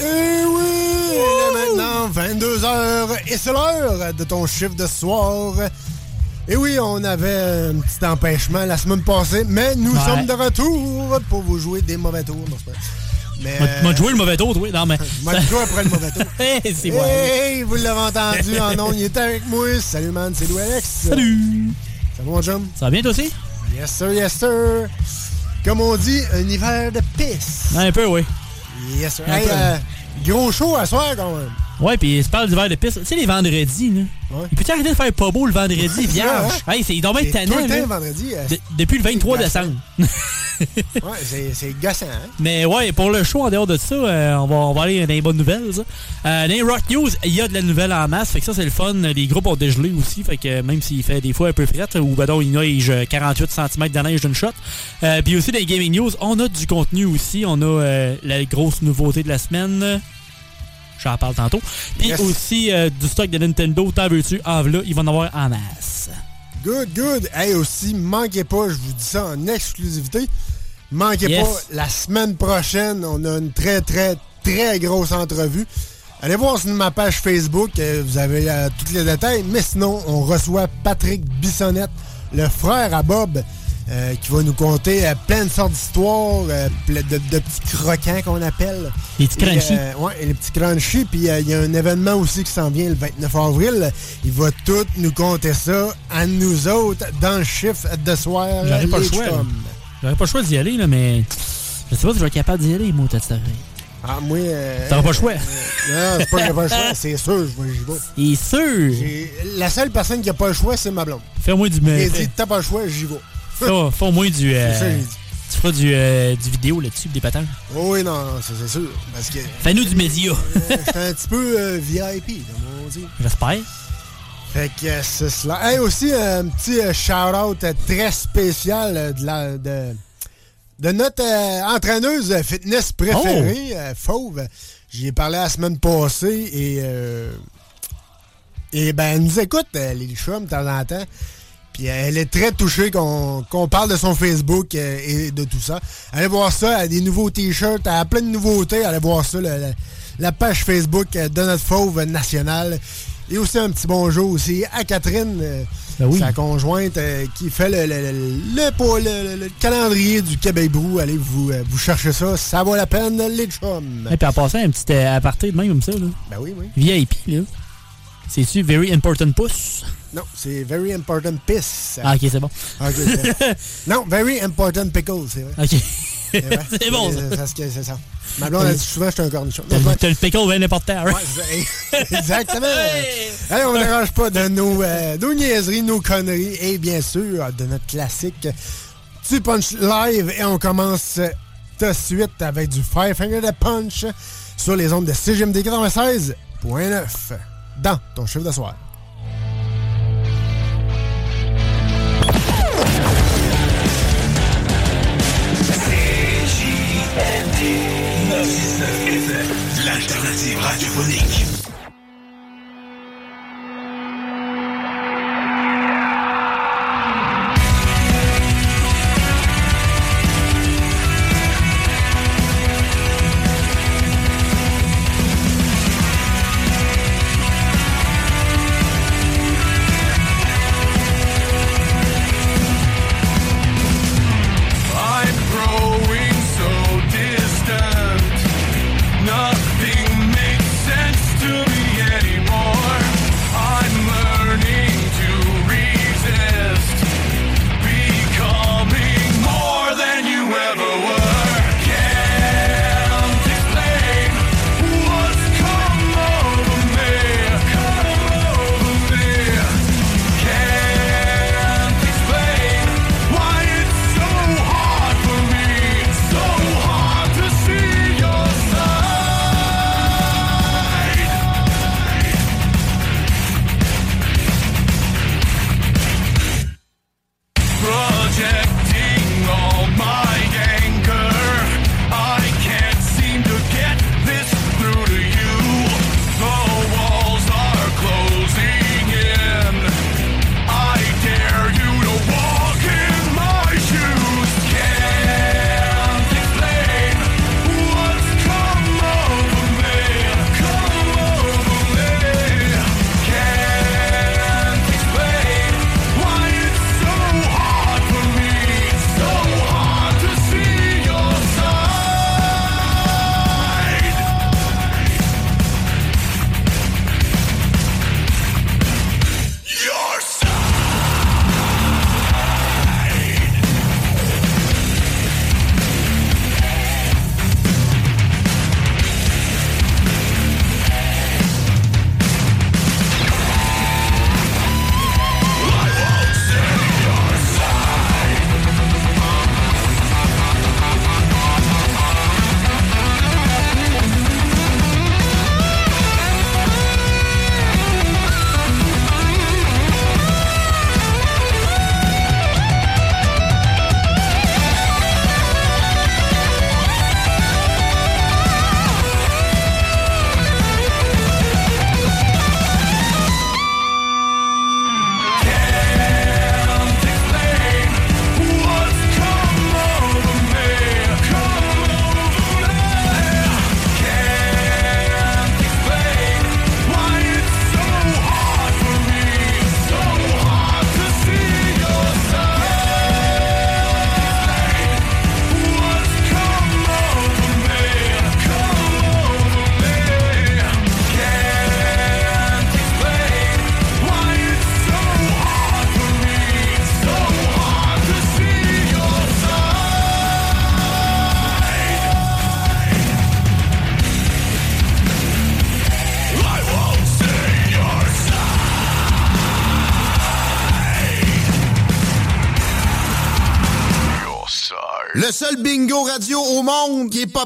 Eh oui! Il est maintenant 22h et c'est l'heure de ton chiffre de soir. Et oui, on avait un petit empêchement la semaine passée, mais nous Ouais. sommes de retour pour vous jouer des mauvais tours. Mais, M'a- joué le mauvais tour, toi. Non, mais. M'a joué après le mauvais tour. Hey, c'est moi. Hey, vous l'avez entendu en nom, il était avec moi. Salut man, c'est Louis Alex. Salut. Ça va mon chum? Ça va bien, toi aussi? Yes sir, yes sir. Comme on dit, un hiver de pisse. Un peu, oui. Yes sir. Hey, euh, gros show à soir quand même. Ouais, puis se parle d'hiver de piste. Tu sais, les vendredis, là. Il peut arrêter de faire pas beau le vendredi, Ouais, vierge? ça, Hey, c'est dommage C'est tannant, là. vendredi. euh, De- depuis le 23 c'est décembre. Ouais, c'est gossant, hein? Mais ouais, pour le show, en dehors de ça, euh, on, va, on va aller dans les bonnes nouvelles. ça. Euh, dans les Rock News, il y a de la nouvelle en masse. Fait que ça, c'est le fun. Les groupes ont dégelé aussi. Fait que même s'il fait des fois un peu fret, ou ben donc, il neige euh, 48 cm de neige d'une shot. Puis aussi, dans les Gaming News, on a du contenu aussi. On a la grosse nouveauté de la semaine. J'en parle tantôt. Puis Yes. aussi euh, du stock de Nintendo. T'en veux-tu? En là, il va en avoir en masse. Good, good. Hey, aussi, manquez pas, je vous dis ça en exclusivité. Manquez Yes. pas, la semaine prochaine, on a une très, très, très grosse entrevue. Allez voir sur ma page Facebook, euh, vous avez euh, tous les détails. Mais sinon, on reçoit Patrick Bissonnette, le frère à Bob, euh, qui va nous conter euh, plein de sortes d'histoires, euh, de, de petits croquants qu'on appelle. Les petits Et, crunchy. ouais, et les petits crunchy. Puis il y a un événement aussi qui s'en vient le 29 avril. Il va tout nous compter ça à nous autres dans le chiffre de soir. J'aurais pas le choix. J'aurais pas le choix d'y aller, là, mais. Je sais pas si je vais être capable d'y aller, moi, t'as Ah, moi. euh, T'auras pas le choix. euh, non, c'est pas que j'ai pas le choix, c'est sûr, j'y vais. Il est sûr. La seule personne qui a pas le choix, c'est ma blonde. Fais-moi du. Elle fais- dit, t'as pas le choix, j'y vais. Fais fais au moins du. euh, C'est ça, tu feras du, euh, du vidéo là-dessus, des patins. Oh oui, non, c'est sûr. Parce que. Fais-nous du média. euh, J'étais un petit peu euh, VIP, comme on dit. J'espère. Fait que euh, c'est cela. Hey, aussi, un petit euh, shout-out euh, très spécial euh, de, la, de, de notre euh, entraîneuse fitness préférée, euh, Fauve. J'y ai parlé la semaine passée et, euh, et ben, elle nous écoute, euh, les chums, de temps en temps. Puis euh, elle est très touchée qu'on qu'on parle de son Facebook euh, et de tout ça. Allez voir ça, elle a des nouveaux t-shirts, elle a plein de nouveautés. Allez voir ça, la, page Facebook euh, de notre Fauve national. Et aussi un petit bonjour aussi à Catherine, euh, Ben oui. sa conjointe, euh, qui fait le, le- le- calendrier du Québec Brou. Allez vous, euh, vous chercher ça, ça vaut la peine, les chums. Et puis en passant, un petit euh, aparté de même comme ça, là. Ben oui, oui. VIP, là. C'est-tu Very Important Puss? Non, c'est Very Important Piss. Ah, ok, c'est bon. C'est- non, Very Important Pickle, c'est vrai. Ok. C'est bon, ça. C'est ça. Ma blonde a dit souvent que j'étais un cornichon. T'as le- pickle bien important, hein? Ouais. Exactement. Hey, on ne dérange pas de nos, euh, nos niaiseries, nos conneries et bien sûr de notre classique du Punch Live. Et on commence euh, tout de suite avec du Five Finger de Punch sur les ondes de CGMD 96.9 dans ton chef d'œuvre. C G N l'alternative radiophonique.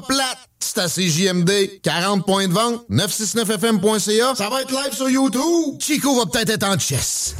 plate, c'est à CJMD. 40 points de vente, 969FM.ca, ça va être live sur YouTube. Chico va peut-être être en chess.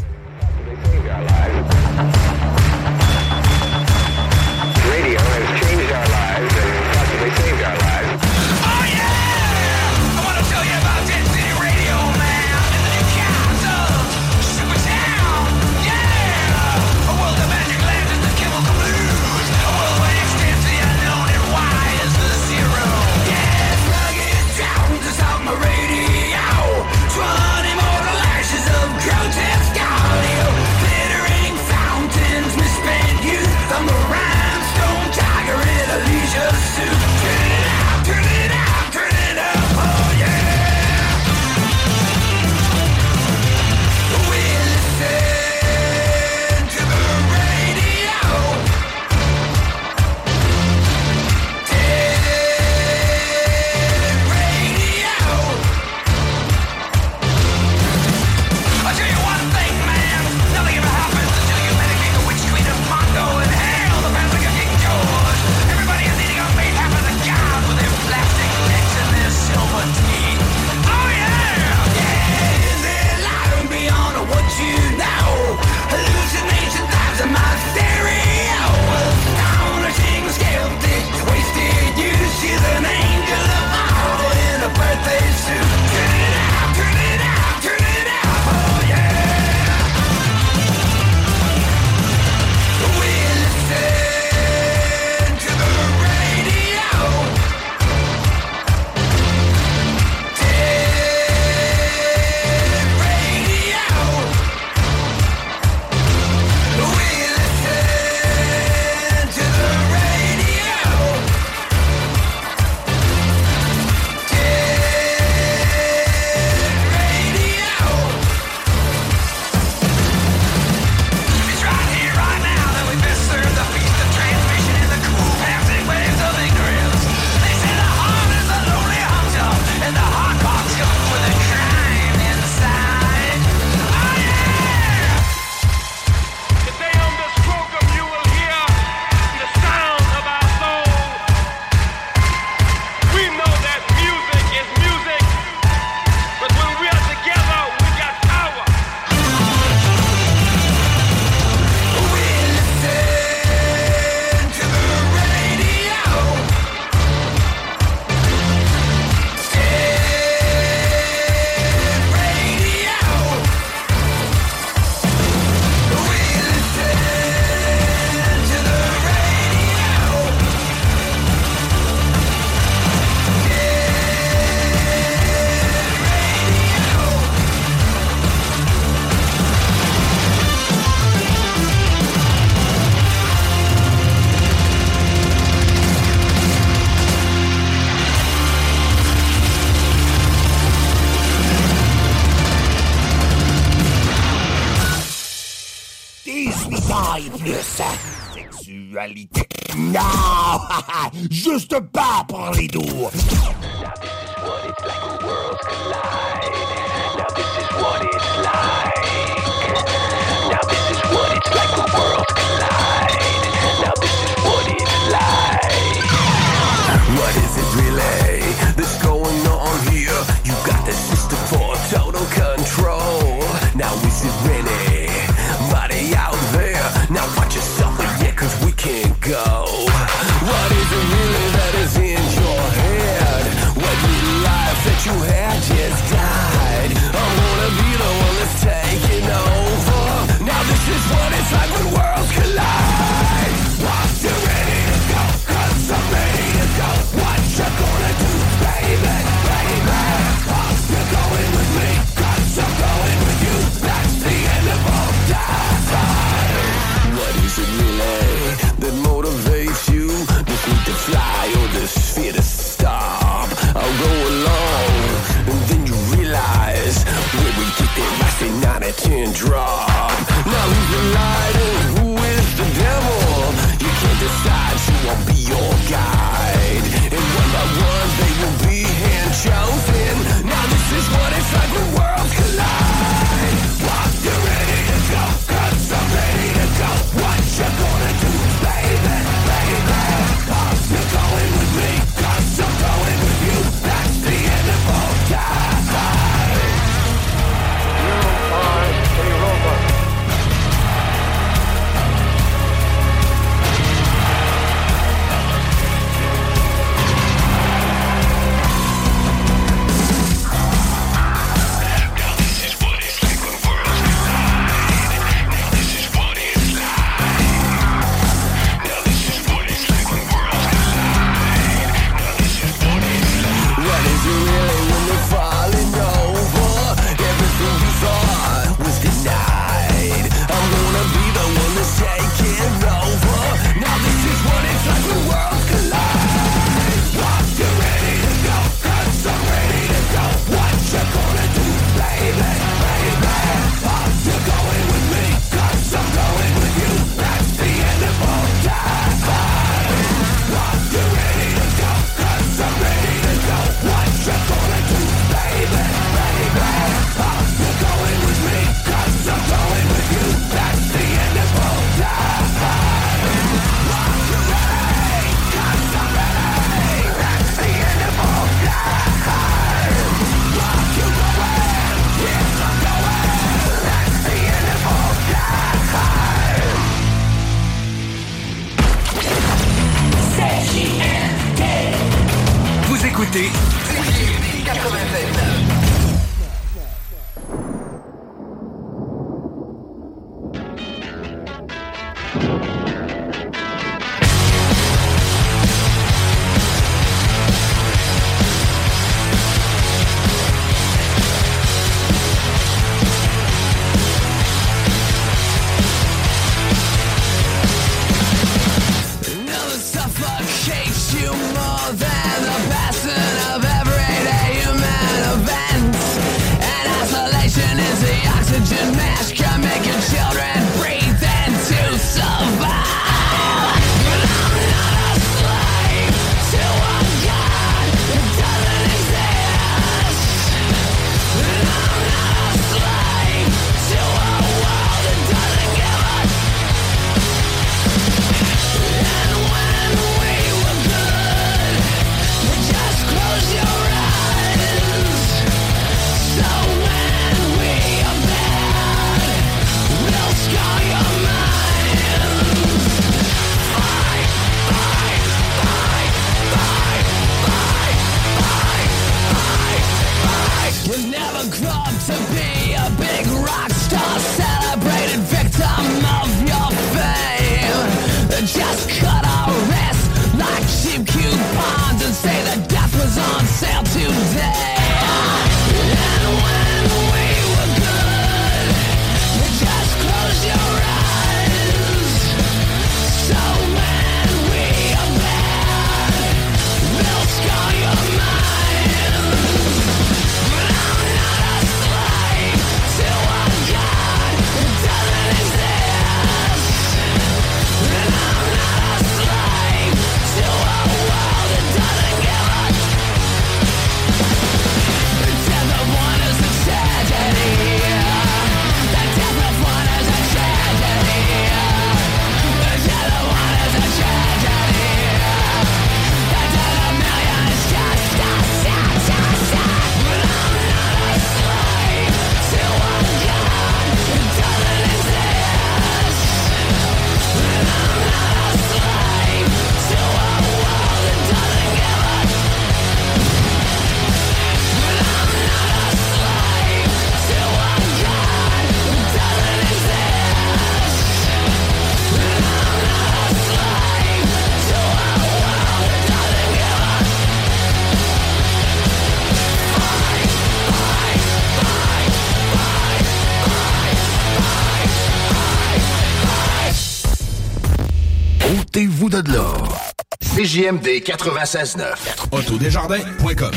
CJMD 96.9. Autodesjardins.com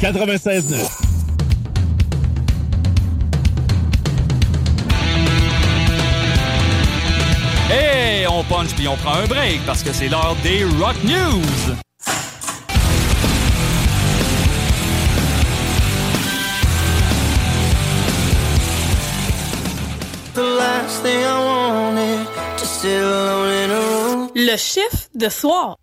96.9. Hey, on punch puis on prend un break parce que c'est l'heure des Rock News. Le chiffre de soir.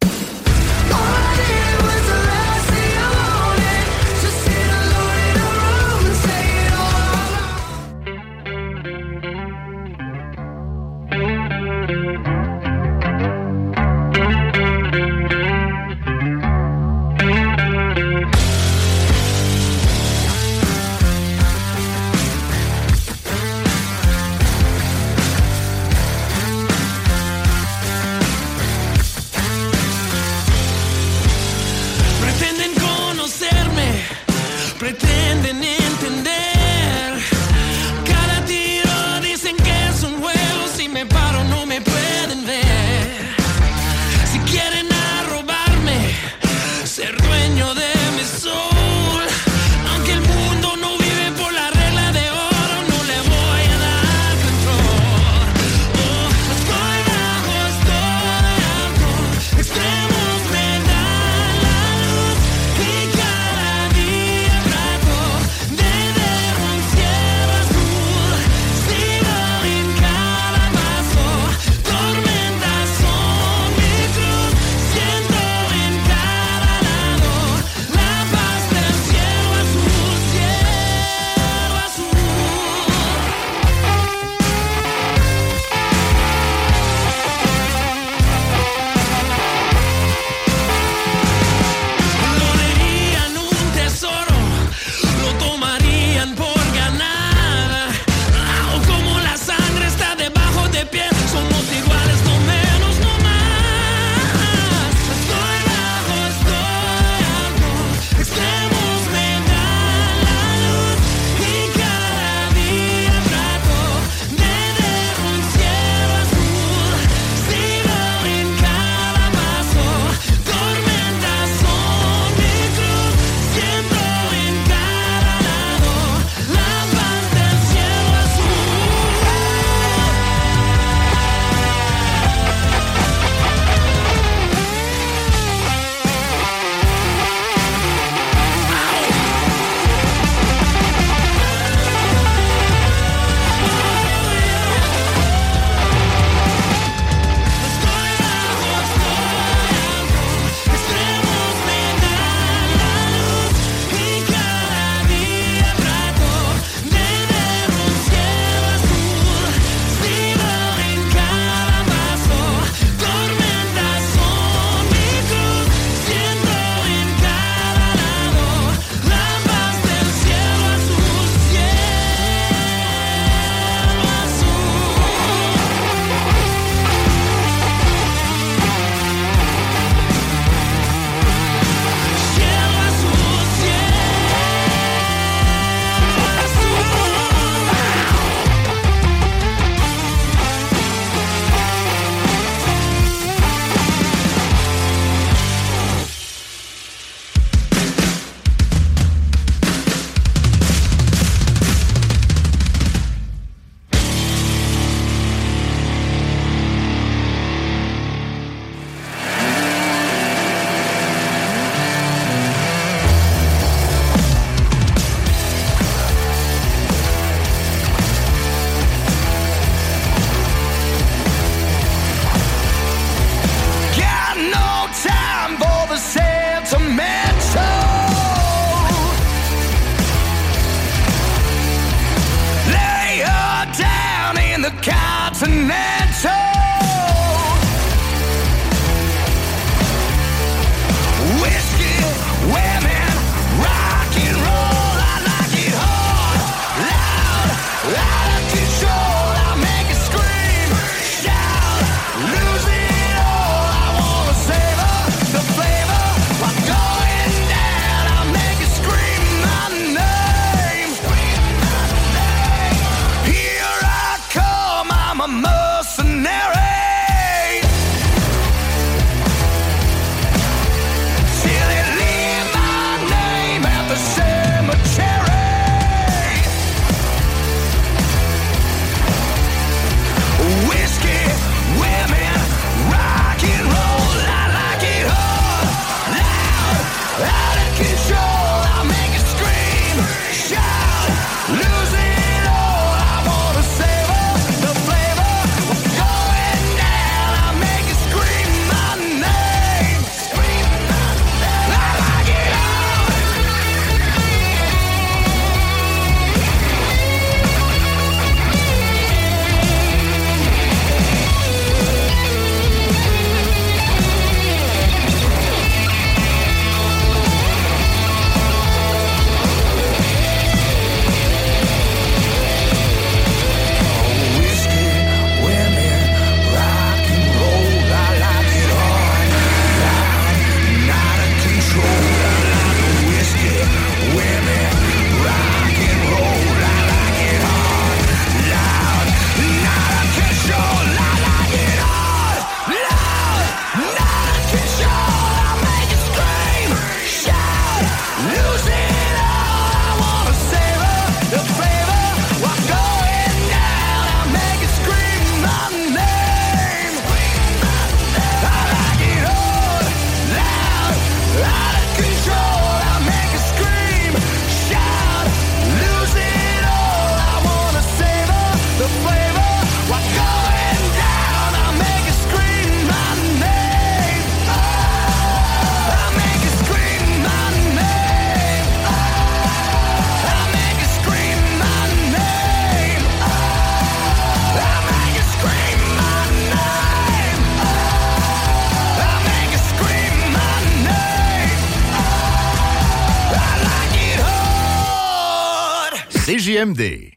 CJMD.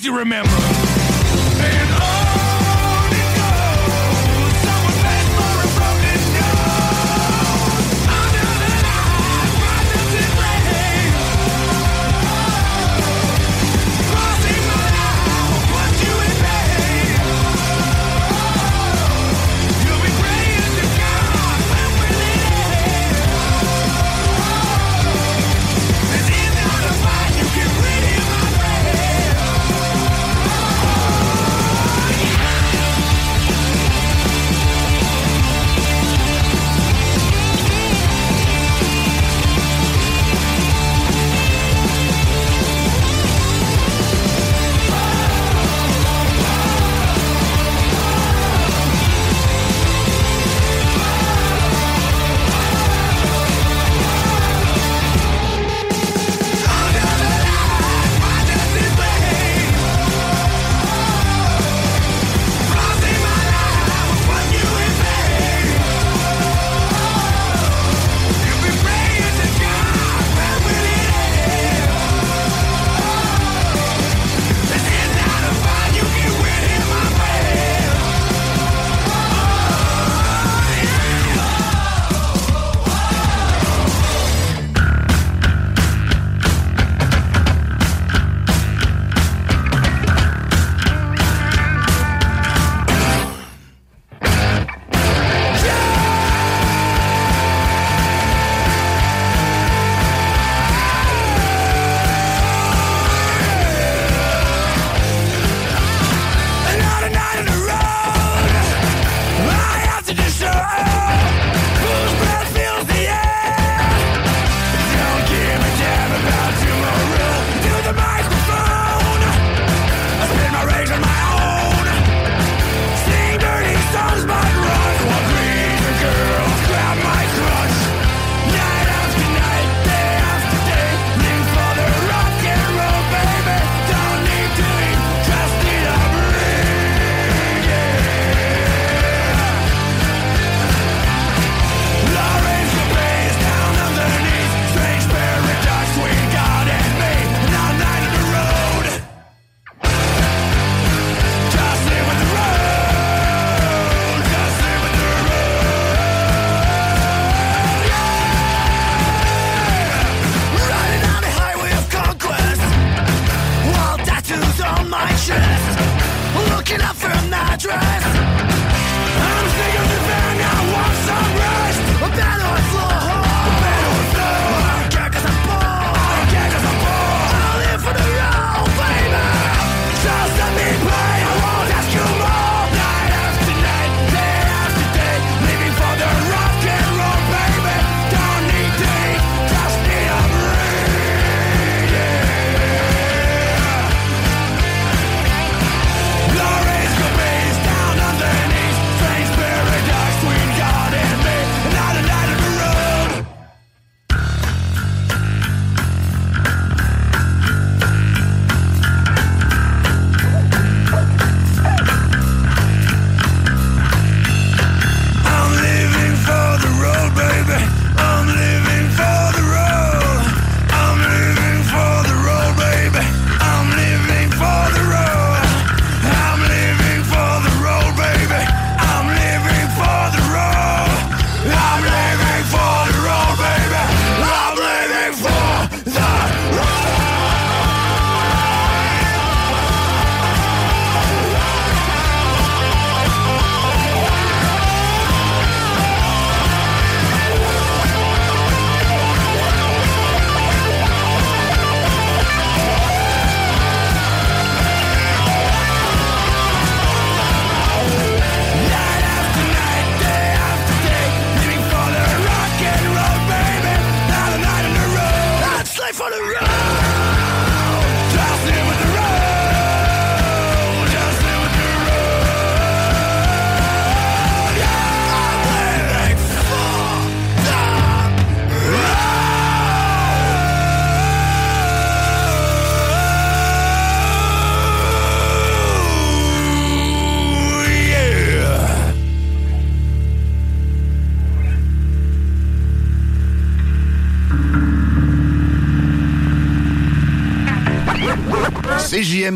Do you remember.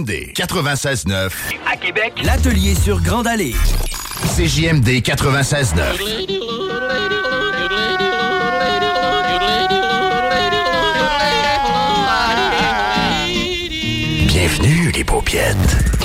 CJMD 96.9. À Québec, l'atelier sur Grande Allée. CJMD 96.9. Bienvenue les paupiètes.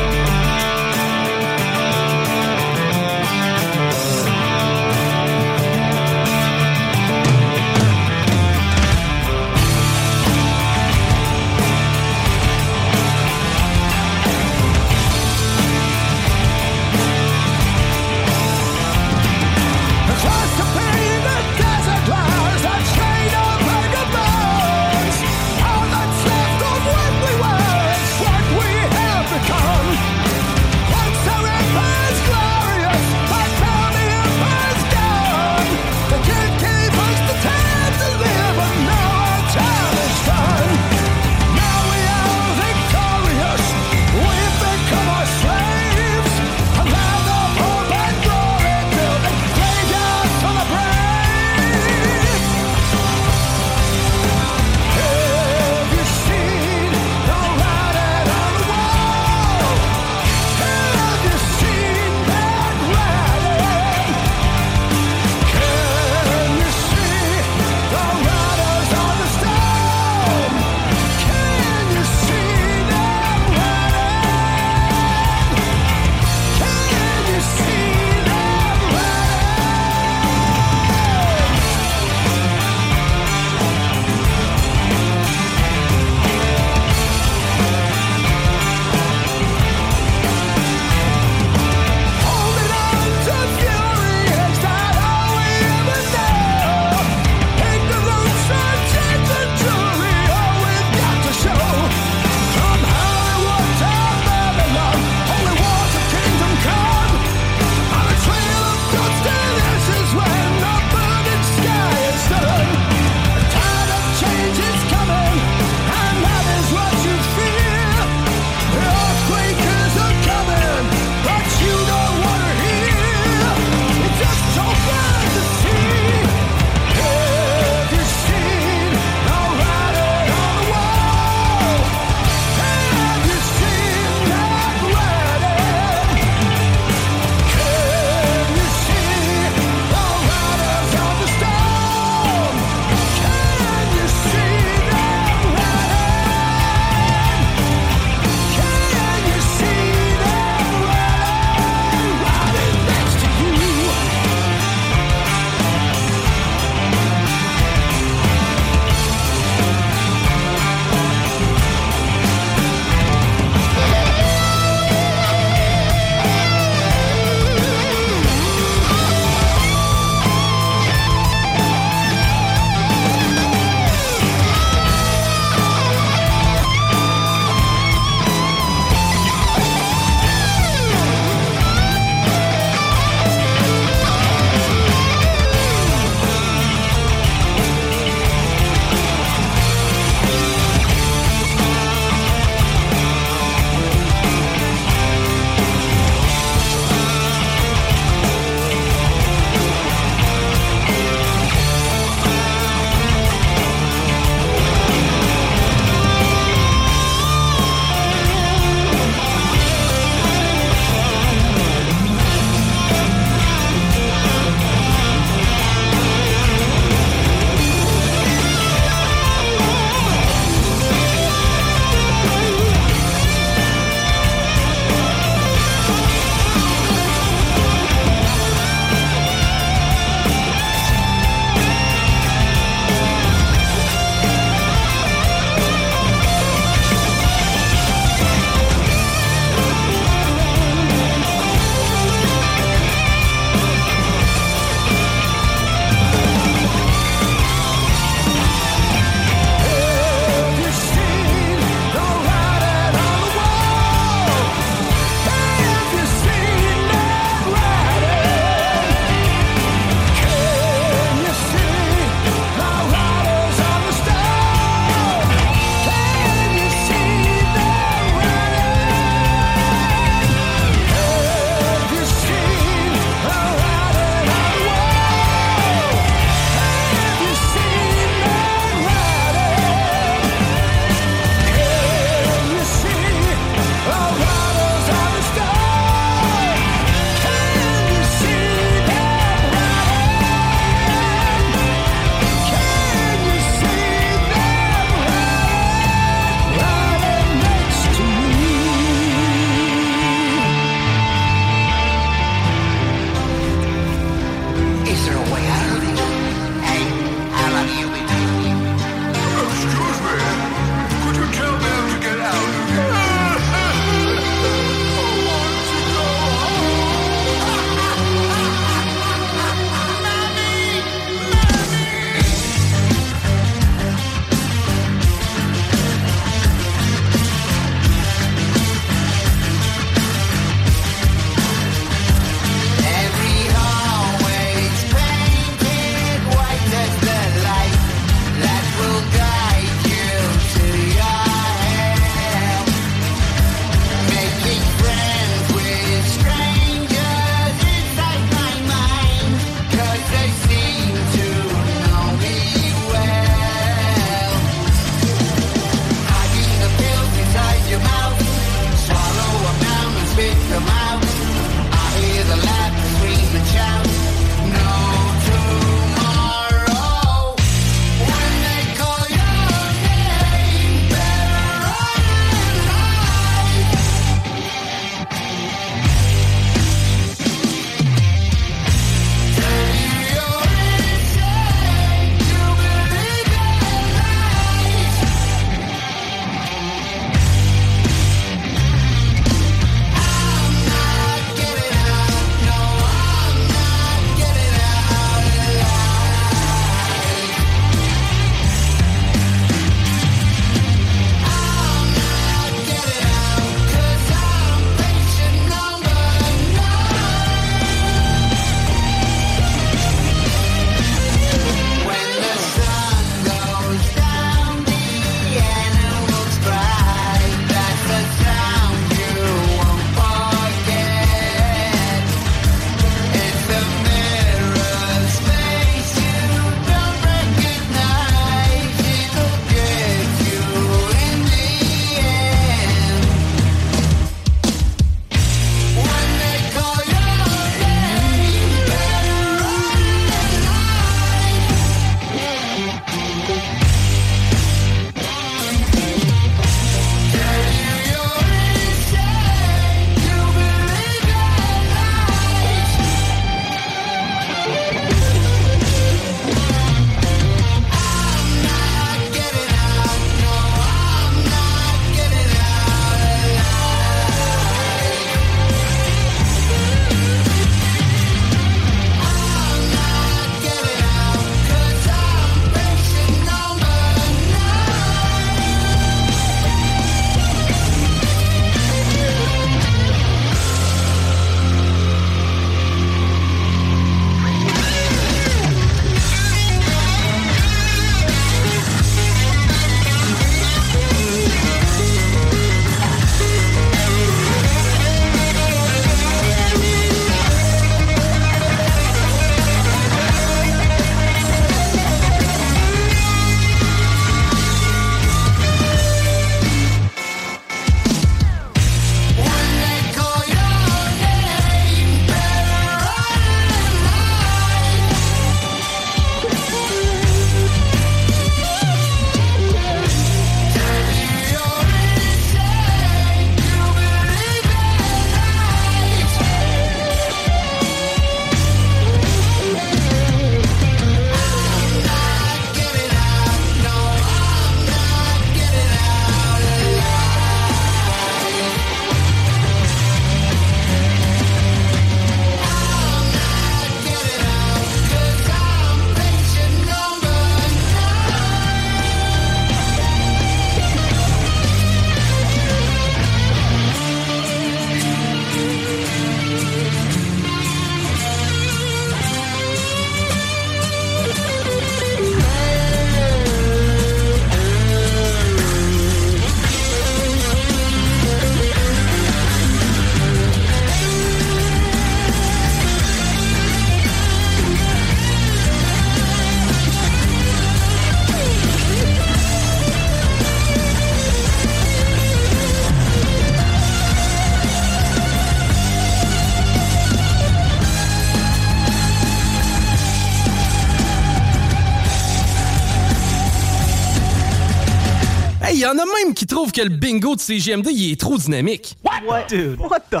Que le bingo de CGMD, il est trop dynamique. What? Dude, what the?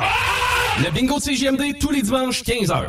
Le bingo de CGMD, tous les dimanches, 15h.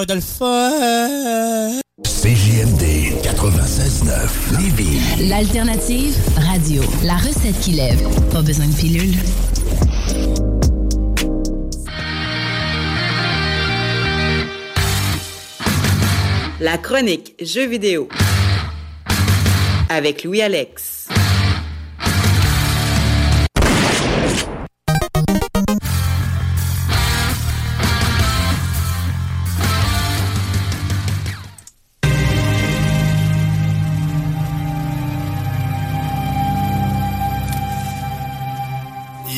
Va être le fun. CJMD 96.9 Lévis. L'alternative radio. La recette qui lève. Pas besoin de pilule. La chronique Jeux vidéo avec Louis-Alex.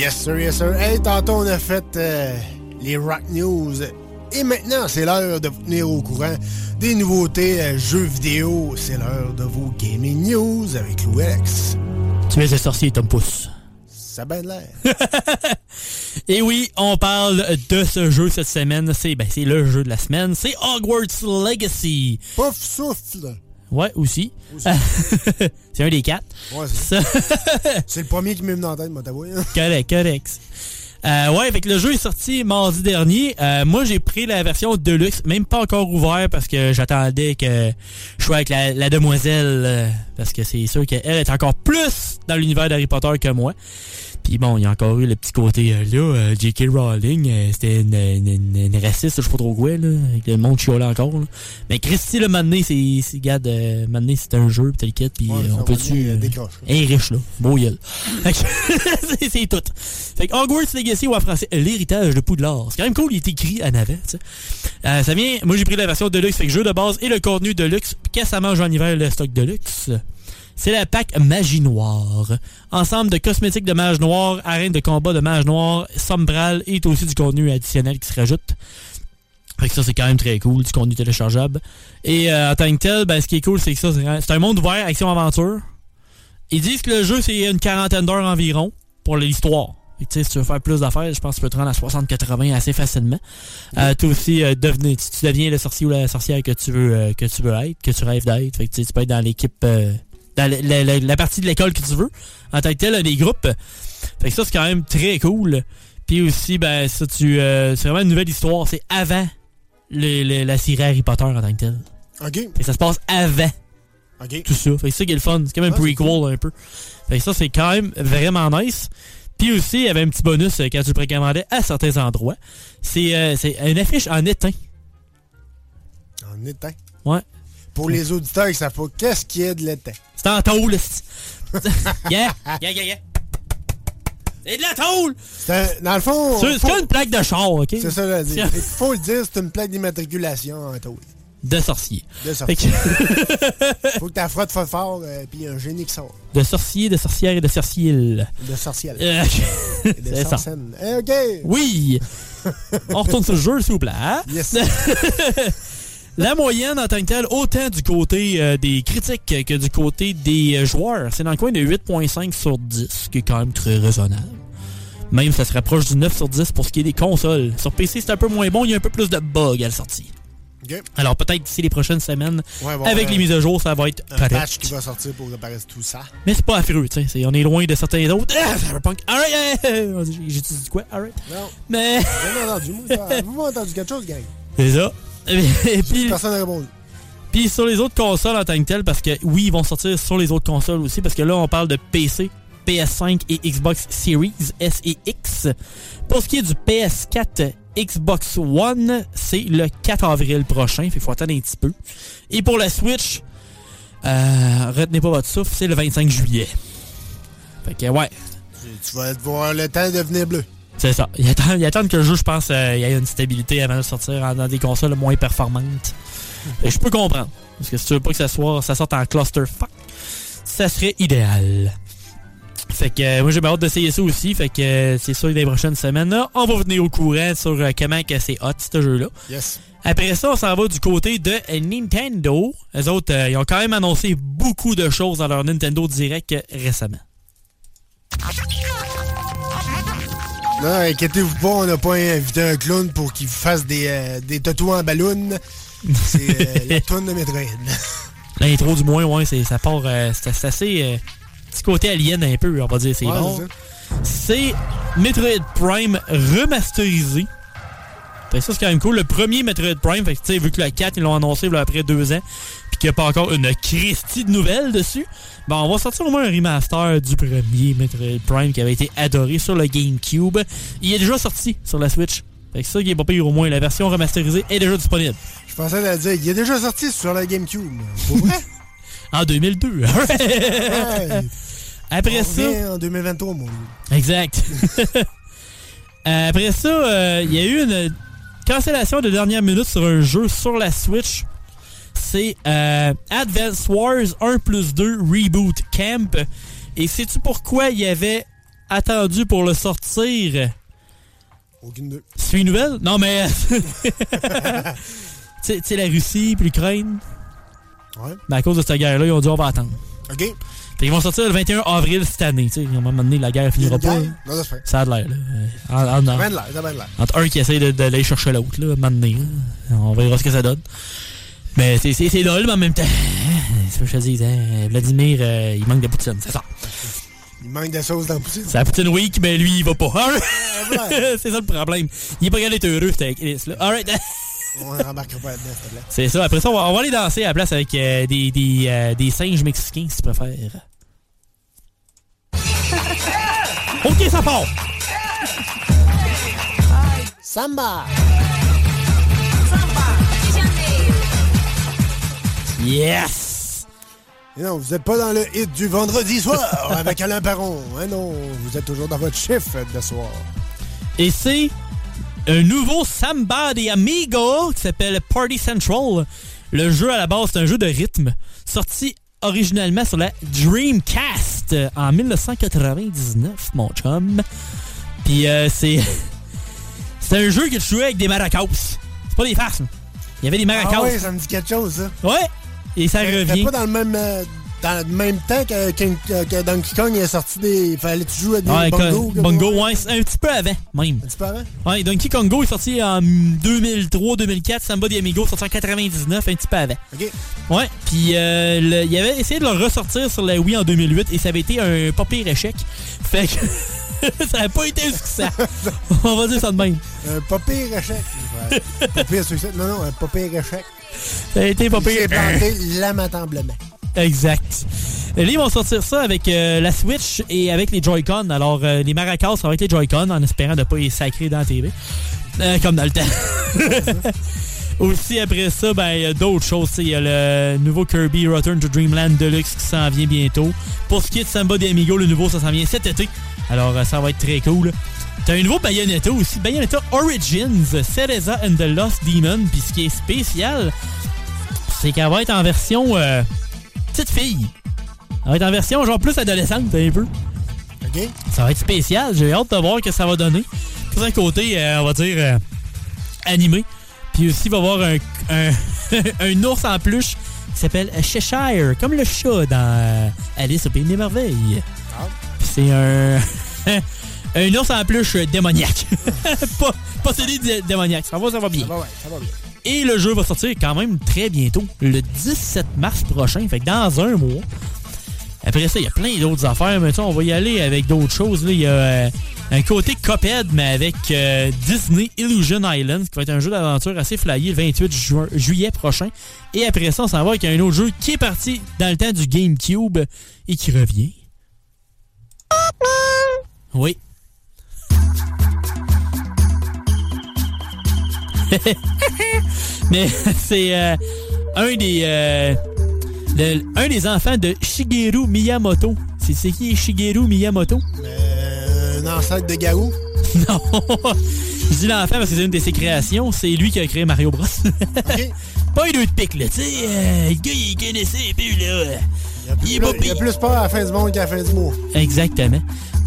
Yes, sir, yes, sir. Hey, tantôt, on a fait euh, les Rock News. Et maintenant, c'est l'heure de vous tenir au courant des nouveautés euh, jeux vidéo. C'est l'heure de vos Gaming News avec Louis. Tu mets le sorcier, Tom Pouce. Ça a bien l'air. Et oui, on parle de ce jeu cette semaine. C'est ben, c'est le jeu de la semaine. C'est Hogwarts Legacy. Pouf souffle. Ouais, aussi. c'est un des quatre. Ouais, c'est C'est le premier qui m'est venu en tête, moi, t'avouer. hein. Correct, correct. Euh, ouais, avec le jeu est sorti mardi dernier. Euh, moi, j'ai pris la version Deluxe, même pas encore ouvert parce que j'attendais que je sois avec la, la demoiselle. euh, parce que c'est sûr qu'elle est encore plus dans l'univers d'Harry Potter que moi. Puis bon, il y a encore eu le petit côté, euh, là, euh, J.K. Rowling, euh, c'était une, une, une- une raciste, je sais pas trop quoi, là, avec le monde chiolait encore. là. Mais Christy, le donné, c'est, regarde, donné, c'est un jeu, puis Ouais, euh, ça on euh, décroche. un riche, là. Beau que- c'est, tout. Fait que Hogwarts Legacy, ou en français, l'héritage de Poudlard. C'est quand même cool, il est écrit en avant, tu sais. Ça vient, moi j'ai pris la version Deluxe, fait que jeu de base et le contenu Deluxe. Puis Qu'est-ce que ça mange en hiver, le stock Deluxe? C'est la pack Magie Noire. Ensemble de cosmétiques de mage noire, arène de combat de mage noire, sombral et aussi du contenu additionnel qui se rajoute. Fait que ça, c'est quand même très cool, du contenu téléchargeable. Et euh, en tant que tel, ben, ce qui est cool, c'est que ça, c'est- un monde ouvert, action-aventure. Ils disent que le jeu, c'est une quarantaine d'heures environ pour l'histoire. Tu sais, si tu veux faire plus d'affaires, je pense que tu peux te rendre à 60-80 assez facilement. Euh, tu aussi euh, tu, tu deviens le sorcier ou la sorcière que tu veux que tu veux être, que tu rêves d'être. Fait que tu peux être dans l'équipe dans la, la- la- la partie de l'école que tu veux. En tant que tel, des groupes. Fait que ça, c'est quand même très cool. Puis aussi, ben ça, tu euh, c'est vraiment une nouvelle histoire. C'est avant le- le- la série Harry Potter en tant que tel. OK. Fait que ça se passe avant. Tout ça. Fait que ça qui est le fun. C'est comme un Ah, prequel un peu. Fait que ça, c'est quand même vraiment nice. Puis aussi, il y avait un petit bonus euh, quand tu le précommandais à certains endroits. C'est euh, c'est une affiche en éteint. En éteint. Ouais. Pour les auditeurs qui savent pas, qu'est-ce qui est de l'éteint? C'est en tôle. c'est- yeah, yeah, yeah, yeah. C'est de la tôle! C'est un- Dans le fond. C'est faut- une plaque de char, OK? C'est ça, là. Il faut le dire, c'est une plaque d'immatriculation en tôle. De sorcier. De sorcier. que- faut que ta frotte fasse fort, euh, puis un génie qui sort. de sorcier, de sorcière et de sorciel. De sorcière. Euh, de sorcène. Eh, OK. Oui! On retourne sur le jeu, s'il vous plaît. hein? Yes. La moyenne en tant que telle, autant du côté euh, des critiques que du côté des euh, joueurs, c'est dans le coin de 8.5 sur 10, ce qui est quand même très raisonnable. Même ça se rapproche du 9 sur 10 pour ce qui est des consoles. Sur PC, c'est un peu moins bon, il y a un peu plus de bugs à la sortie. Alors peut-être d'ici les prochaines semaines, Ouais, bon, avec euh, les mises à jour, ça va être Un correct. patch qui va sortir pour réparer tout ça. Mais c'est pas affreux, tu sais. On est loin de certains autres. Ah, Cyberpunk. Alright, j'ai j'ai dit quoi? Alright. Non. Mais. Moi, ça- Vous m'avez entendu quelque chose, gang? C'est ça. Et puis, Personne n'a répondu. puis sur les autres consoles en tant que telles, parce que oui, ils vont sortir sur les autres consoles aussi, parce que là, on parle de PC, PS5 et Xbox Series S et X. Pour ce qui est du PS4 Xbox One, c'est le 4 avril prochain, il faut attendre un petit peu. Et pour la Switch, euh, retenez pas votre souffle, c'est le 25 juillet. Fait que ouais, Tu vas avoir le temps de devenir bleu. C'est ça. Il attend, il attend que le jeu, je pense, euh, il y ait une stabilité avant de sortir en- dans des consoles moins performantes. Et je peux comprendre. Parce que si tu veux pas que ça, soit, ça sorte en clusterfuck, ça serait idéal. Fait que euh, moi j'ai hâte d'essayer ça aussi. Fait que euh, c'est sûr, les prochaines semaines, là, on va vous tenir au courant sur euh, comment que c'est hot, ce jeu-là. Yes. Après ça, on s'en va du côté de Nintendo. Les autres, ils ont quand même annoncé beaucoup de choses dans leur Nintendo Direct récemment. Non, inquiétez-vous pas, on n'a pas invité un clown pour qu'il fasse des, euh, des tatous en ballon. C'est euh, la toune de Metroid. L'intro du moins, ouais, c'est, ça part. euh, c'est, assez. euh, petit côté alien un peu, on va dire, c'est Ouais, bon. c'est Metroid Prime remasterisé. Ça, c'est quand même cool. Le premier Metroid Prime, fait que, tu sais, vu que le 4, ils l'ont annoncé là, après deux ans, qu'il n'y a pas encore une Christie de nouvelles dessus, ben, on va sortir au moins un remaster du premier Metroid Prime qui avait été adoré sur le GameCube. Il est déjà sorti sur la Switch. Fait que ça qui est pas pire au moins, la version remasterisée est déjà disponible. Je pensais à dire, il est déjà sorti sur la GameCube. Pour vrai? En 2002. Ouais. Après On ça. en 2023, mon. Exact. Euh, Après ça, euh, il y a eu une cancellation de dernière minute sur un jeu sur la Switch. C'est euh, Advance Wars 1 plus 2 Reboot Camp. Et sais-tu pourquoi il avait attendu pour le sortir? Aucune. C'est une nouvelle? Non, mais... tu sais- la Russie puis l'Ukraine, Ouais. ben, à cause de cette guerre-là, ils ont dit on va attendre. OK. Fait qu'ils vont sortir le 21 avril cette année. tu sais. À un moment donné, la guerre finira pas. une guerre? Non, ça. Ça a de l'air. là. En- en- Ça en- de l'air, ça a bien de l'air. entre un qui essaie d'aller chercher l'autre, là, à un moment donné, là. On verra ce que ça donne. Mais c'est- c'est c'est lol, mais en même temps, c'est ce que je te dis, hein, Vladimir, euh, il manque de poutine, c'est ça. Il manque de sauce dans le poutine. C'est la poutine week, mais lui, il va pas. voilà. c'est ça le problème. Il est pas capable d'être heureux, c'était Chris, là. Alright. On n'embarquera pas là-dedans, s'il te plaît. C'est ça. Après ça, on va, on va aller danser à la place avec euh, des, des, euh, des singes mexicains, si tu préfères. ok, ça part! Samba! Yes! Non, vous n'êtes pas dans le hit du vendredi soir avec Alain Perron. Hein, non, vous êtes toujours dans votre chiffre de soir. Et c'est un nouveau Samba de Amigo qui s'appelle Party Central. Le jeu à la base, c'est un jeu de rythme sorti originalement sur la Dreamcast en 1999, mon chum. Puis euh, c'est c'est un jeu que tu jouais avec des maracas. C'est pas des farces. là. Il y avait des maracas. Ah ouais, ça me dit quelque chose, ça. Ouais. Et ça revient. pas dans le même, euh, dans le même temps que, que- que Donkey Kong est sorti des. Fallait tu jouer à des Bongo, ça? ouais, un petit peu avant, même. Un petit peu avant? Ouais, Donkey Kongo est sorti en 2003-2004, Samba de Amigo sorti en 99, un petit peu avant. OK. Ouais, puis euh, il avait essayé de le ressortir sur la Wii en 2008 et ça avait été un pas pire échec. Fait que ça n'a pas été un succès. On va dire ça de même. Un pas pire échec. Ouais. pas pire succès. Non, non, un pas pire échec. Ça a été pas pire. planté lamentablement. Exact. Et là, ils vont sortir ça avec euh, la Switch et avec les Joy-Con. Alors, euh, les maracas, être les Joy-Con en espérant de pas les sacrer dans la TV. Euh, comme dans le temps. Aussi, après ça, ben, il y a d'autres choses. Il y a le nouveau Kirby Return to Dreamland Deluxe qui s'en vient bientôt. Pour ce qui est de Samba de Amigo, le nouveau, ça s'en vient cet été. Alors, euh, ça va être très cool. T'as un nouveau Bayonetta aussi. Bayonetta Origins, Cereza and the Lost Demon. Puis ce qui est spécial, c'est qu'elle va être en version euh, petite fille. Elle va être en version genre plus adolescente un peu. OK. Ça va être spécial. J'ai hâte de voir ce que ça va donner. Tout un côté, euh, on va dire, euh, animé. Puis aussi, il va y avoir un, un, un ours en peluche qui s'appelle Cheshire, comme le chat dans euh, Alice au Pays des Merveilles. Puis c'est un, un ours en peluche démoniaque. pas, pas celui dé- démoniaque. Ça va, ça va bien. Ça va, ouais, ça va bien. Et le jeu va sortir quand même très bientôt, le 17 mars prochain, fait que dans un mois. Après ça, il y a plein d'autres affaires, mais on va y aller avec d'autres choses. Il y a euh, un côté Cuphead, mais avec euh, Disney Illusion Island, qui va être un jeu d'aventure assez flyé le 28 juin- juillet prochain. Et après ça, on s'en va avec un autre jeu qui est parti dans le temps du GameCube et qui revient. Oui. Mais c'est euh, un des le- un des enfants de Shigeru Miyamoto. C'est c'est qui Shigeru Miyamoto? Euh, un ancêtre de Garou. Non. Je dis l'enfant parce que c'est une de ses créations. C'est lui qui a créé Mario Bros. pas un deux de pique, là. Tu sais, euh, le gars, il connaissait peu, là. Il est pas Il y a plus peur à la fin du monde qu'à la fin du mois. Exactement.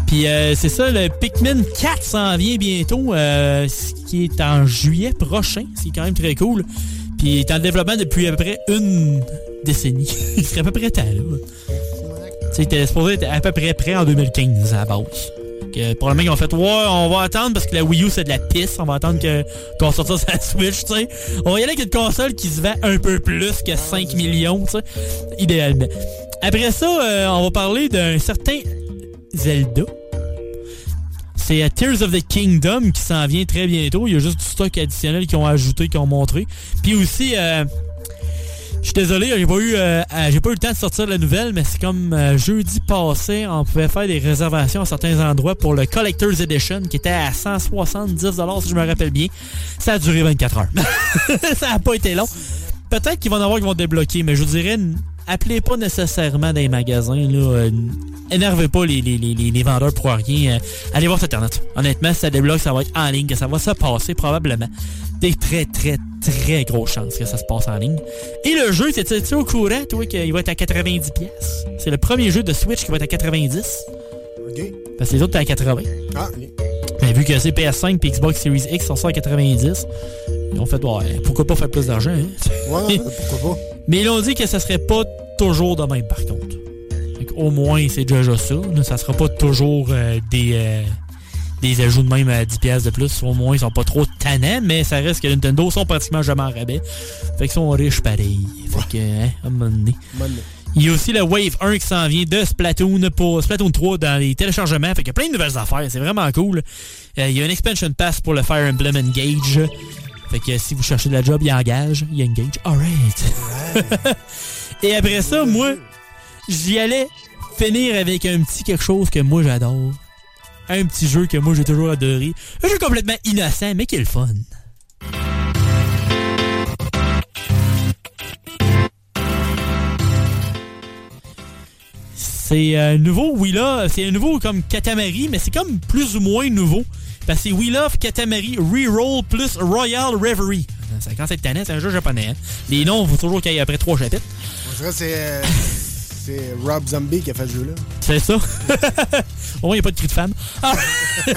Puis euh, c'est ça, le Pikmin 4 s'en vient bientôt, euh, ce qui est en juillet prochain. C'est quand même très cool. Puis il est en développement depuis à peu près une décennie. il serait à peu près temps, là. Tu sais, supposé être à peu près prêt en 2015 à la base. Que probablement qu'ils ont fait ouais on va attendre parce que la Wii U c'est de la pisse on va attendre qu'on sorte ça sur la Switch tu sais on va y aller avec une console qui se vend un peu plus que 5 millions tu sais idéalement après ça euh, on va parler d'un certain Zelda c'est euh, Tears of the Kingdom qui s'en vient très bientôt il y a juste du stock additionnel qu'ils ont ajouté qu'ils ont montré puis aussi euh, je suis désolé, j'ai pas eu euh, j'ai pas eu le temps de sortir la nouvelle, mais c'est comme jeudi passé, on pouvait faire des réservations à certains endroits pour le Collector's Edition qui était à 170 si je me rappelle bien. Ça a duré 24 heures. ça a pas été long. Peut-être qu'ils vont en avoir qui vont débloquer, mais je vous dirais, appelez pas nécessairement dans les magasins. Là, euh, énervez pas les, les, les, les- vendeurs pour rien. euh, allez voir sur Internet. Honnêtement, si ça débloque, ça va être en ligne, que ça va se passer probablement. Des très, très, très grosses chances que ça se passe en ligne. Et le jeu, t'es-tu au courant, toi, qu'il va être à 90$? pièces? C'est le premier jeu de Switch qui va être à 90$. OK. Parce que les autres, t'es à 80$. Ah. Mais vu que c'est PS5 et Xbox Series X sont à 90, ils ont fait, ouais, pourquoi pas faire plus d'argent, hein? Ouais, pourquoi pas. Mais ils ont dit que ça serait pas toujours de même, par contre. Au moins, c'est déjà ça. là. Ça sera pas toujours euh, des, euh, des ajouts de même à 10$ piastres de plus. Au moins, ils sont pas trop tannants, mais ça reste que Nintendo sont pratiquement jamais en rabais. Fait qu'ils sont riches pareil. Fait que, hein, à un moment donné. Il y a aussi le Wave 1 qui s'en vient de Splatoon pour Splatoon 3 dans les téléchargements. Fait qu'il y a plein de nouvelles affaires. C'est vraiment cool. Euh, il y a un expansion pass pour le Fire Emblem Engage. Fait que si vous cherchez de la job, il engage. Il engage. Alright. Et après ça, moi, j'y allais finir avec un petit quelque chose que moi j'adore. Un petit jeu que moi j'ai toujours adoré. Un jeu complètement innocent, mais qui est le fun. C'est un nouveau Willa, c'est un nouveau comme Katamari, mais c'est comme plus ou moins nouveau. Parce que c'est We Love Katamari Reroll plus Royal Reverie. Ça commence à être tannant, c'est un jeu japonais. hein. Les noms, il faut toujours qu'il y ait après trois chapitres. On c'est. euh, c'est Rob Zombie qui a fait ce jeu-là. C'est ça. Au moins, il n'y a pas de cri de femme. Ah!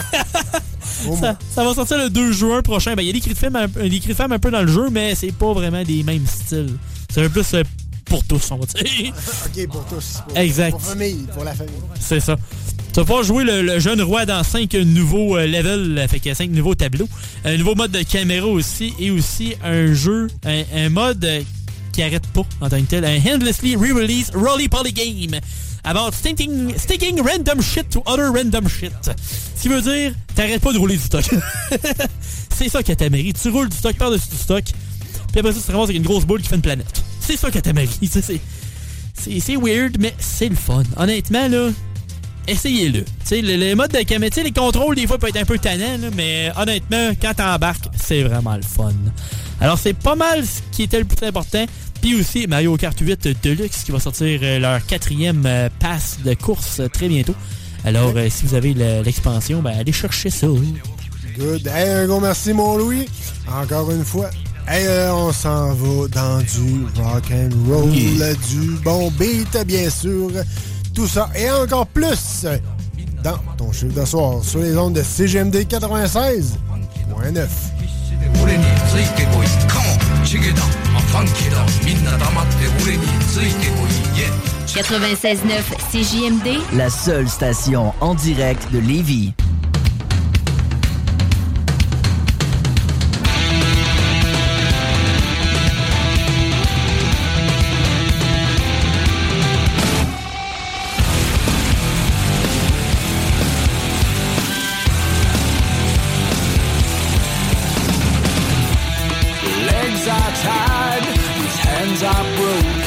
ça, ça va sortir le 2 juin prochain. Ben, Il y a des cris, de femme un, peu- des cris de femme un peu dans le jeu, mais c'est pas vraiment des mêmes styles. C'est un peu plus euh, pour tous, on va dire. ok, pour tous. Pour, Exact. Pour famille, pour la famille. C'est ça. Tu vas pouvoir jouer le, jeune roi dans 5 nouveaux euh, levels, euh, fait qu'il y a 5 nouveaux tableaux. Un nouveau mode de caméra aussi, et aussi un jeu, un, mode qui arrête pas en tant que tel, un Endlessly Re-Release Rolly Poly Game. About sticking, sticking random shit to other random shit. Ce qui veut dire, t'arrêtes pas de rouler du stock. C'est ça Katamari. Tu roules du stock par-dessus du stock, puis après ça, tu te ramasses avec une grosse boule qui fait une planète. C'est ça Katamari. C'est weird, mais c'est le fun. Honnêtement, là, essayez-le. Tu sais, le, le mode de caméra, les contrôles, des fois, peuvent être un peu tannants, mais honnêtement, quand t'embarques, c'est vraiment le fun. Alors, c'est pas mal ce qui était le plus important. Puis aussi, Mario Kart 8 Deluxe qui va sortir euh, leur quatrième euh, pass de course euh, très bientôt. Alors, euh, si vous avez le- l'expansion, ben, allez chercher ça. Good. Hey, un gros merci, mon Louis. Encore une fois. Hey, euh, on s'en va dans du rock and roll, du bon beat, bien sûr. Tout ça et encore plus dans ton chiffre de sur les ondes de CGMD 96.9. « 96.9 CJMD, la seule station en direct de Lévis.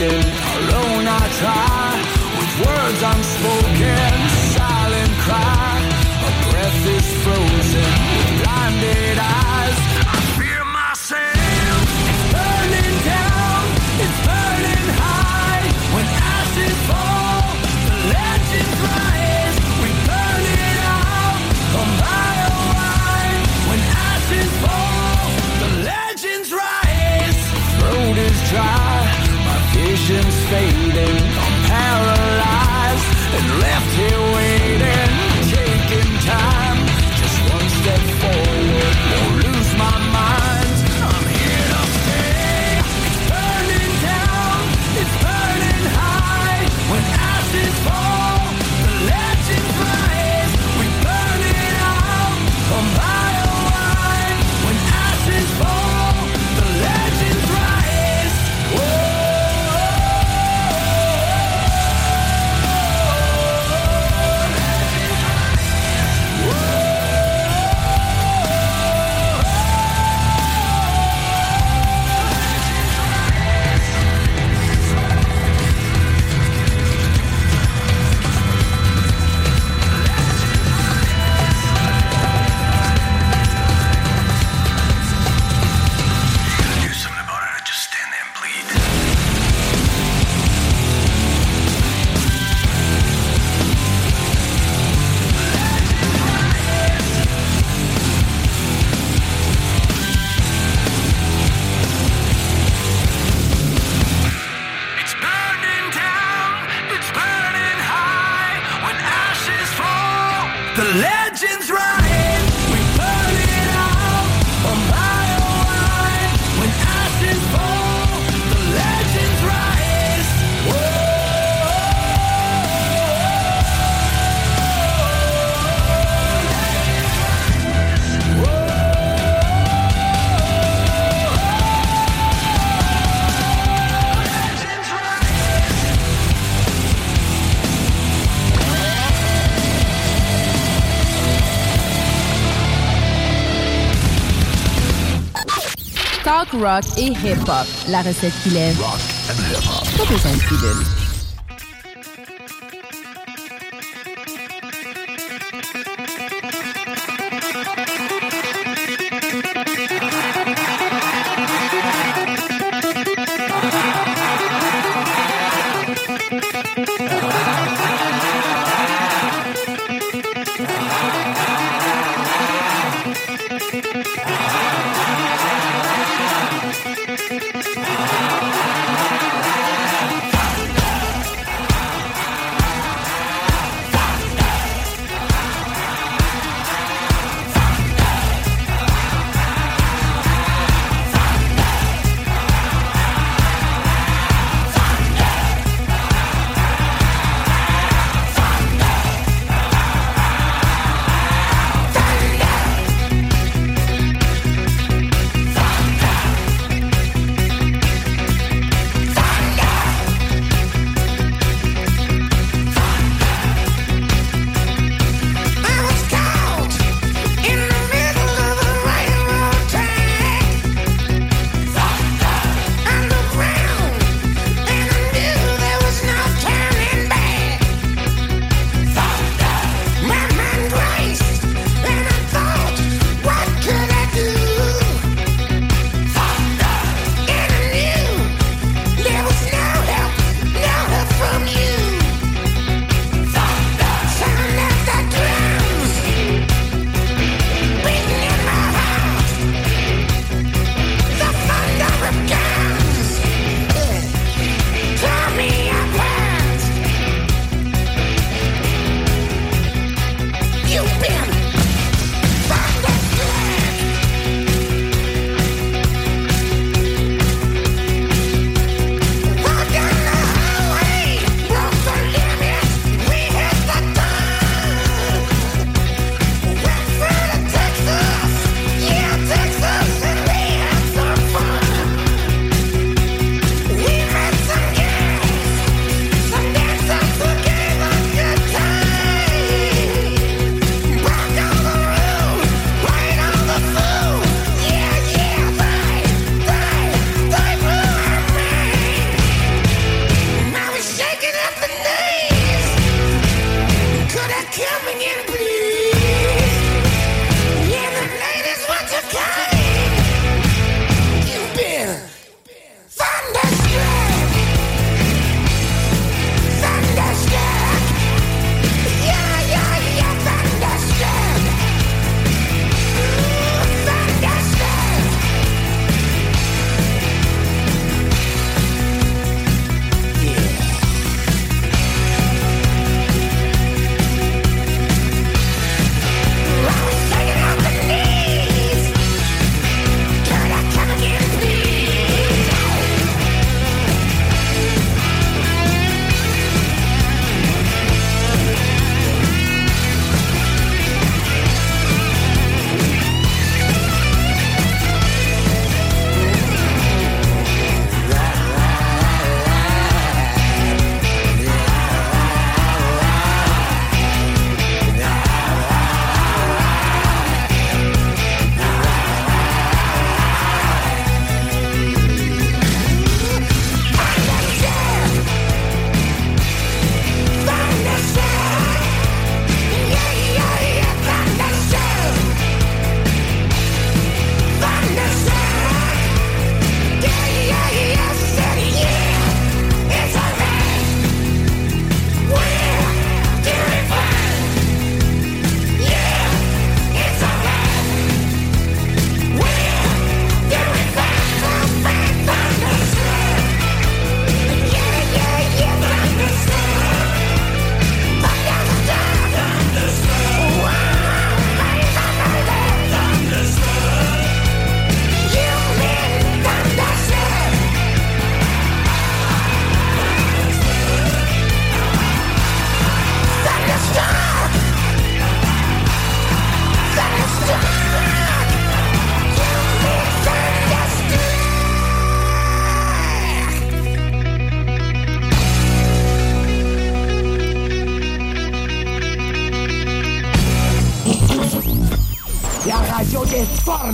Alone I try, with words unspoken. And left rock et hip-hop. La recette qui lève. Pas besoin de pilule.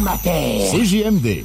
Réformateur. CJMD.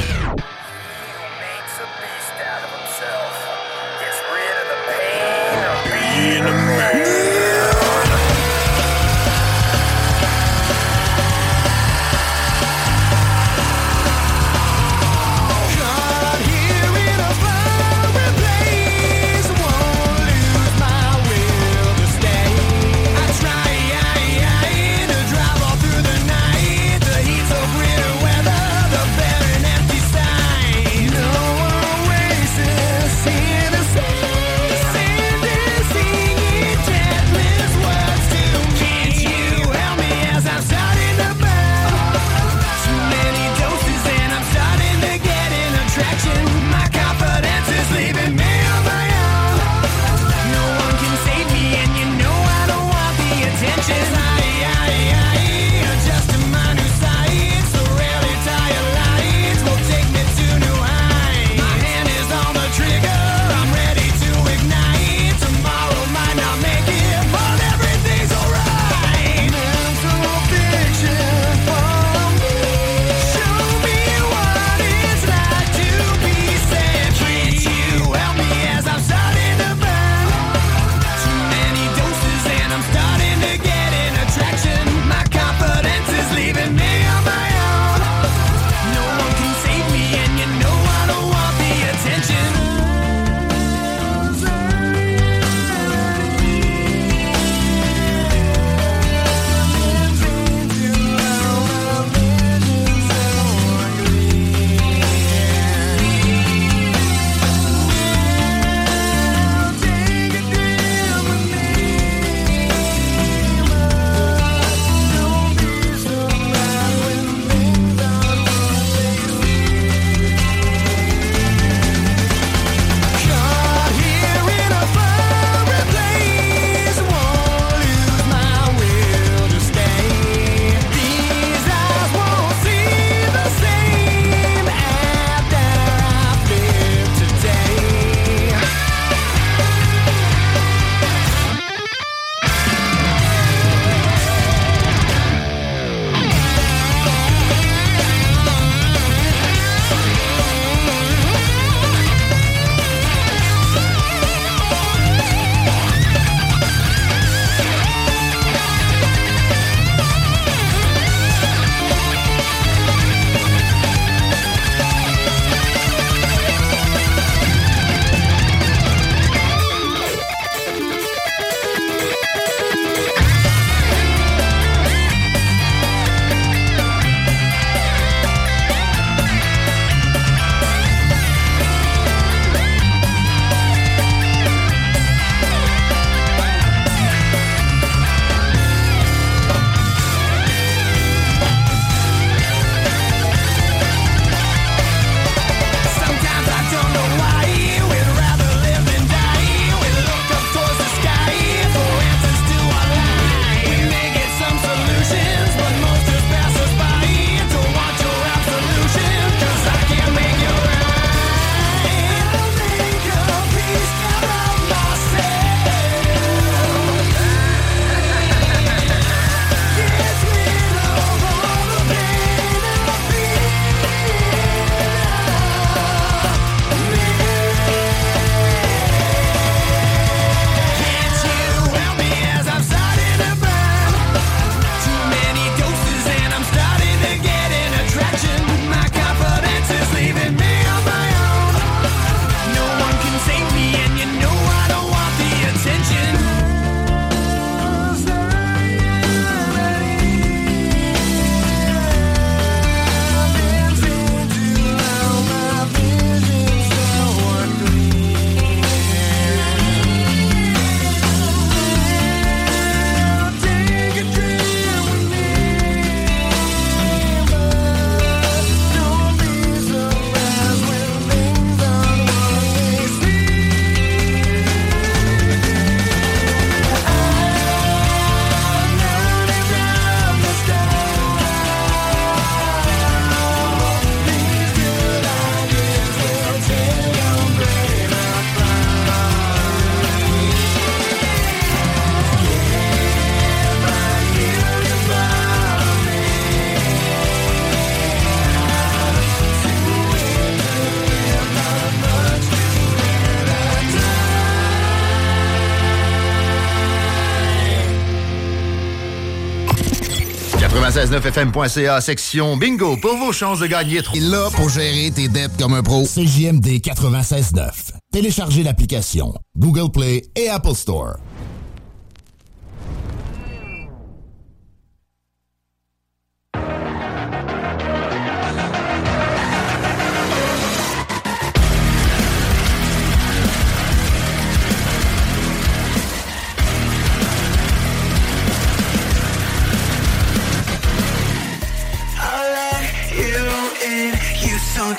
969fm.ca, section bingo, pour vos chances de gagner. Là pour gérer tes dettes comme un pro. CJMD 96.9. Téléchargez l'application Google Play et Apple Store.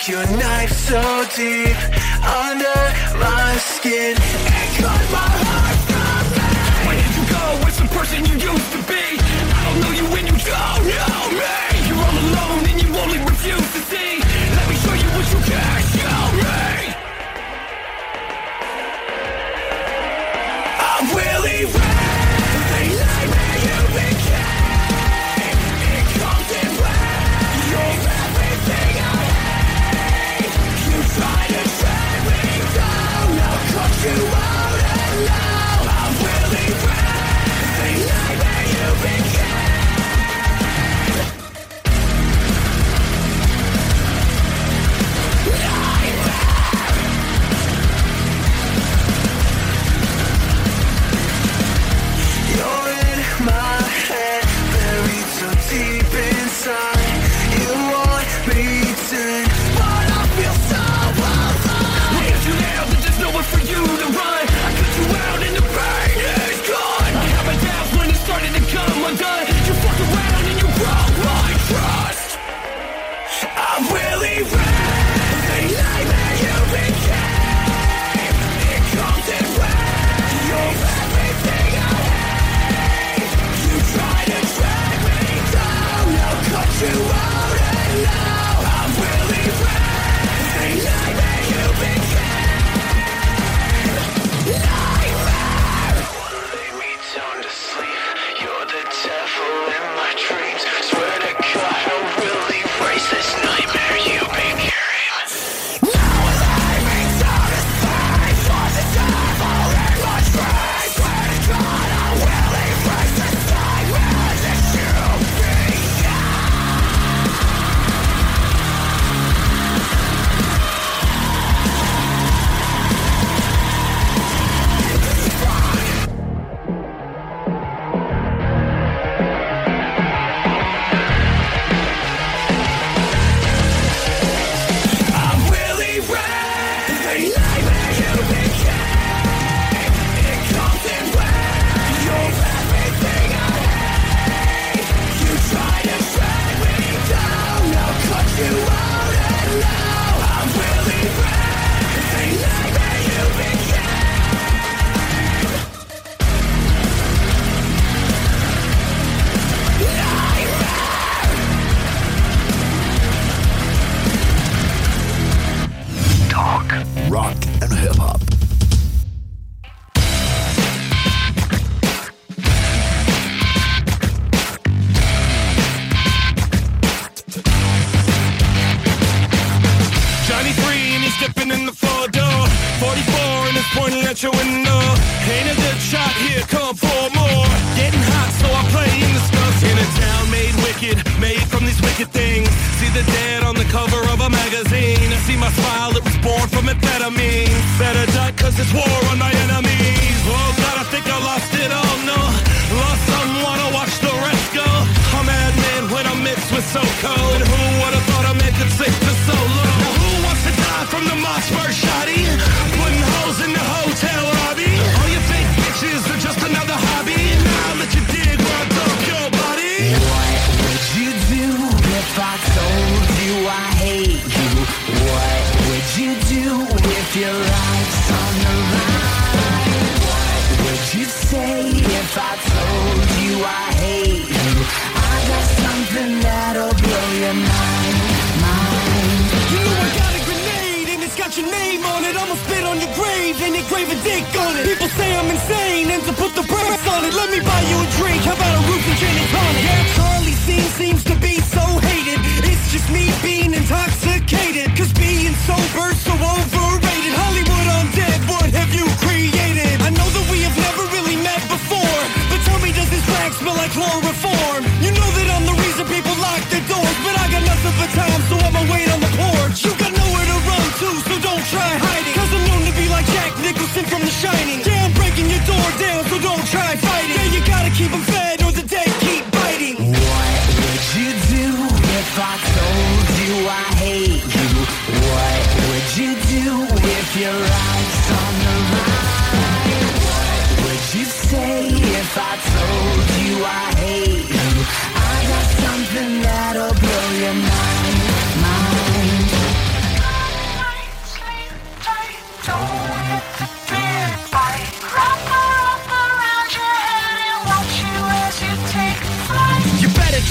Stuck your knife so deep under my skin. It cut my heart from me. Where did you go with the person you used to be? I don't know you when you don't know me.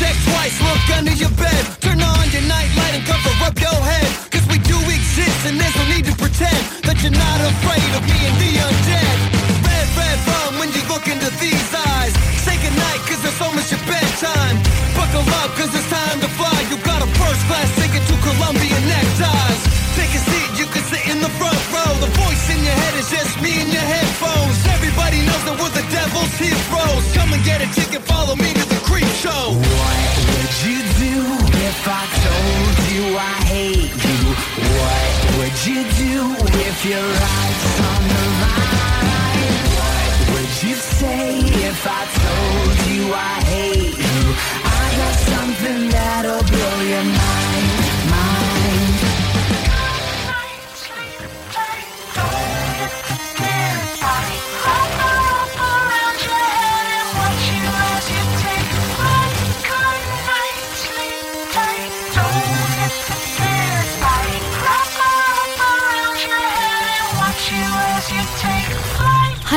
Check twice, look under your bed. Turn on your nightlight and cover up your head. Cause we do exist and there's no need to pretend that you're not afraid of me and the undead. Red, red rum when you look into these eyes. Say goodnight cause it's almost your bedtime. Buckle up cause it's time to fly. You got a first class ticket to Columbia neckties. Take a seat, you can sit in the front row. The voice in your head is just me and your headphones. Everybody knows that we're the devil's heroes. Come and get a ticket, follow me to creep show. What would you do if I told you I hate you? What would you do if your life's on the line? What would you say if I told you I hate you? I got something that'll blow your mind.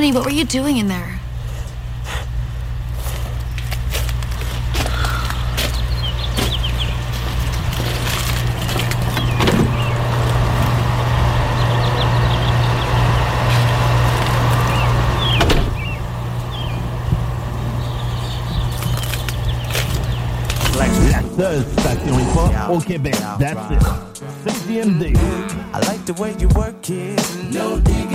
Honey, what were you doing in there? La, la seule station hip-hop au Québec. That's it. CGMD. I like the way you work it. No digging.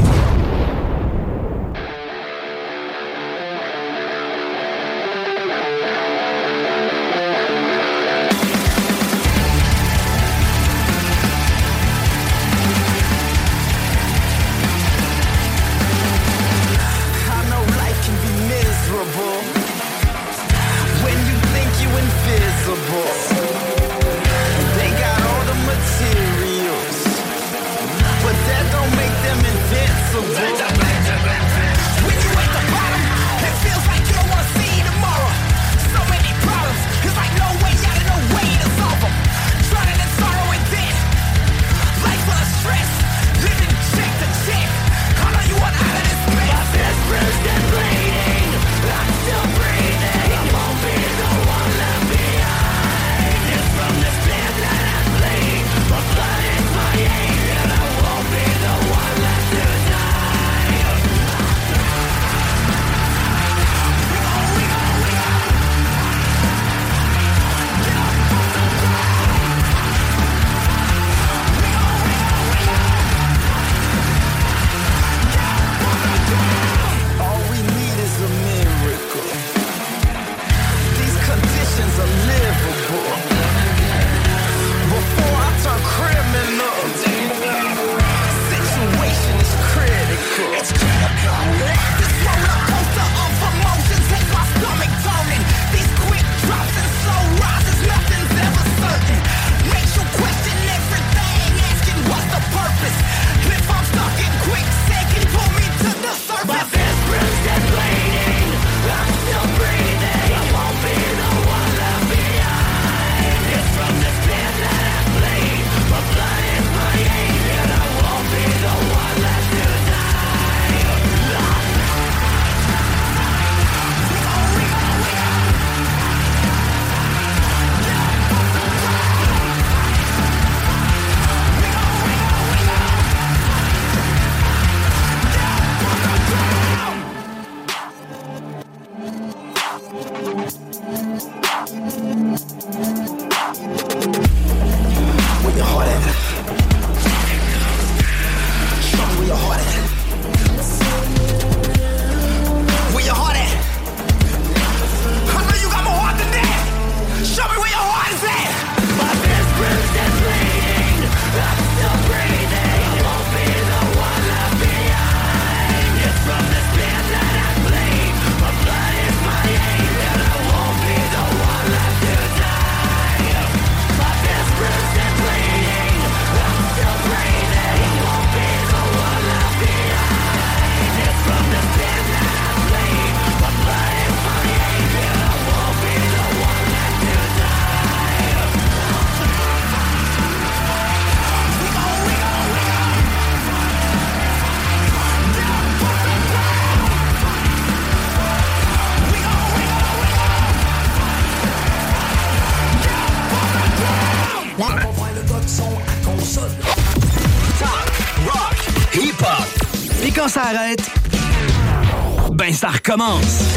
Ben ça recommence.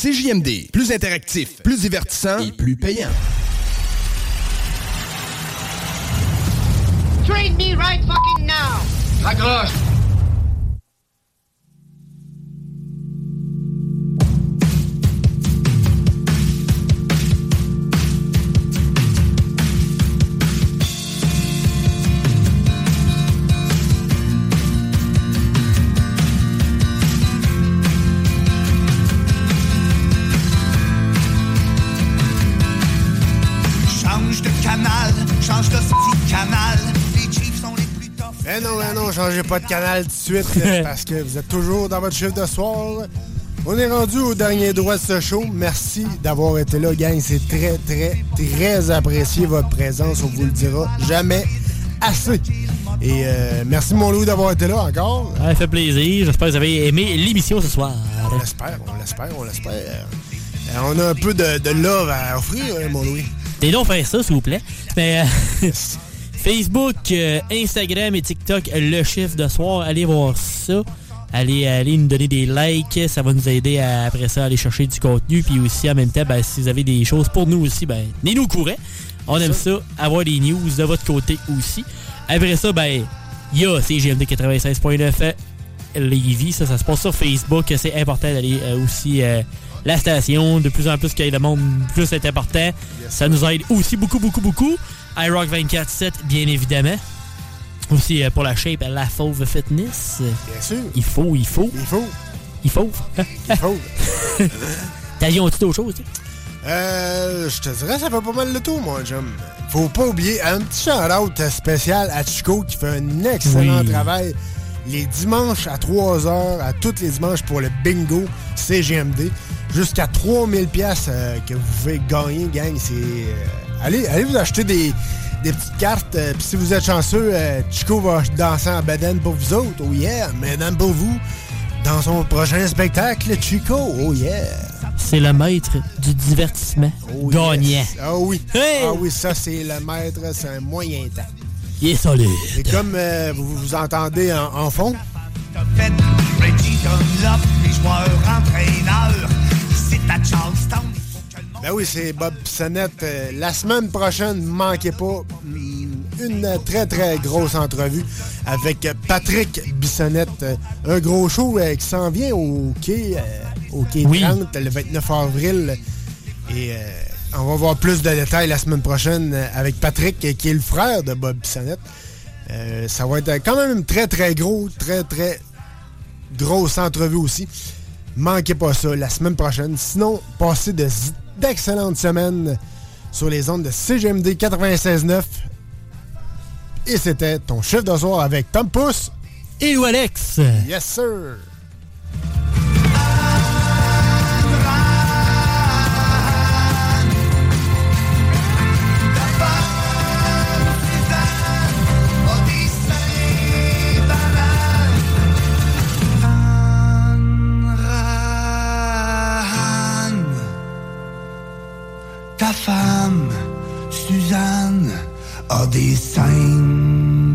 CJMD. Plus interactif, plus divertissant et plus payant. Trade me right fucking now. Raccroche. Changez pas de canal tout de suite euh, parce que vous êtes toujours dans votre chiffre de soir. On est rendu au dernier droit de ce show. Merci d'avoir été là, gang. C'est très, très, très apprécié votre présence. On vous le dira jamais assez. Et euh, merci, mon loup, d'avoir été là encore. Ça fait plaisir. J'espère que vous avez aimé l'émission ce soir. On l'espère, on l'espère, on l'espère. Euh, on a un peu de, de love à offrir, hein, mon Louis? T'es donc faire ça, s'il vous plaît. Mais euh, Facebook, euh, Instagram et TikTok, le chiffre de soir, allez voir ça. Allez, allez nous donner des likes, ça va nous aider à, après ça à aller chercher du contenu. Puis aussi, en même temps, ben, si vous avez des choses pour nous aussi, ben, tenez-nous courant. On aime ça, avoir des news de votre côté aussi. Après ça, ben, il y a CGMD 96.9 Lévis. Ça, ça se passe sur Facebook. C'est important d'aller euh, aussi euh, la station. De plus en plus qu'il y a de monde, plus c'est important. ça nous aide aussi beaucoup, beaucoup, beaucoup. iRock 24-7, bien évidemment. Aussi euh, pour la shape, la Fauve Fitness. Bien sûr. Il faut, il faut. Il faut. Il faut. Il faut. T'avions-tu d'autres choses? tu sais? Euh, je te dirais, ça fait pas mal le tour, mon chum. Faut pas oublier un petit shout-out spécial à Chico qui fait un excellent Oui. travail les dimanches à 3h, à tous les dimanches pour le bingo CGMD. Jusqu'à 3000 pièces que vous pouvez gagner, gang. C'est euh, allez, allez vous acheter des, des petites cartes. euh, Puis si vous êtes chanceux, euh, Chico va danser en bedaine pour vous autres. Oh yeah, mesdames pour vous. Dans son prochain spectacle, Chico. Oh yeah. C'est le maître du divertissement gagnant. Ah oui. Hey! Ah oui, ça, c'est le maître, c'est un moyen temps. Il est solide. Et comme euh, vous vous entendez en, en fond, Reggie Dunlop, les joueurs entraîneurs. C'est à Charlestown. Ben oui, c'est Bob Bissonnette. Euh, la semaine prochaine, ne manquez pas une très, très grosse entrevue avec Patrick Bissonnette. Euh, Un gros show euh, qui s'en vient au quai, euh, au quai Oui. 30, le 29 avril. Et on va voir plus de détails la semaine prochaine avec Patrick, qui est le frère de Bob Bissonnette. Ça va être quand même très, très gros, très, très grosse entrevue aussi. Manquez pas ça la semaine prochaine. Sinon, passez de- d'excellentes semaines sur les ondes de CGMD 96.9. Et c'était ton chiffre de soir avec Tom Pousse. Et Alex. Yes, sir. A des seins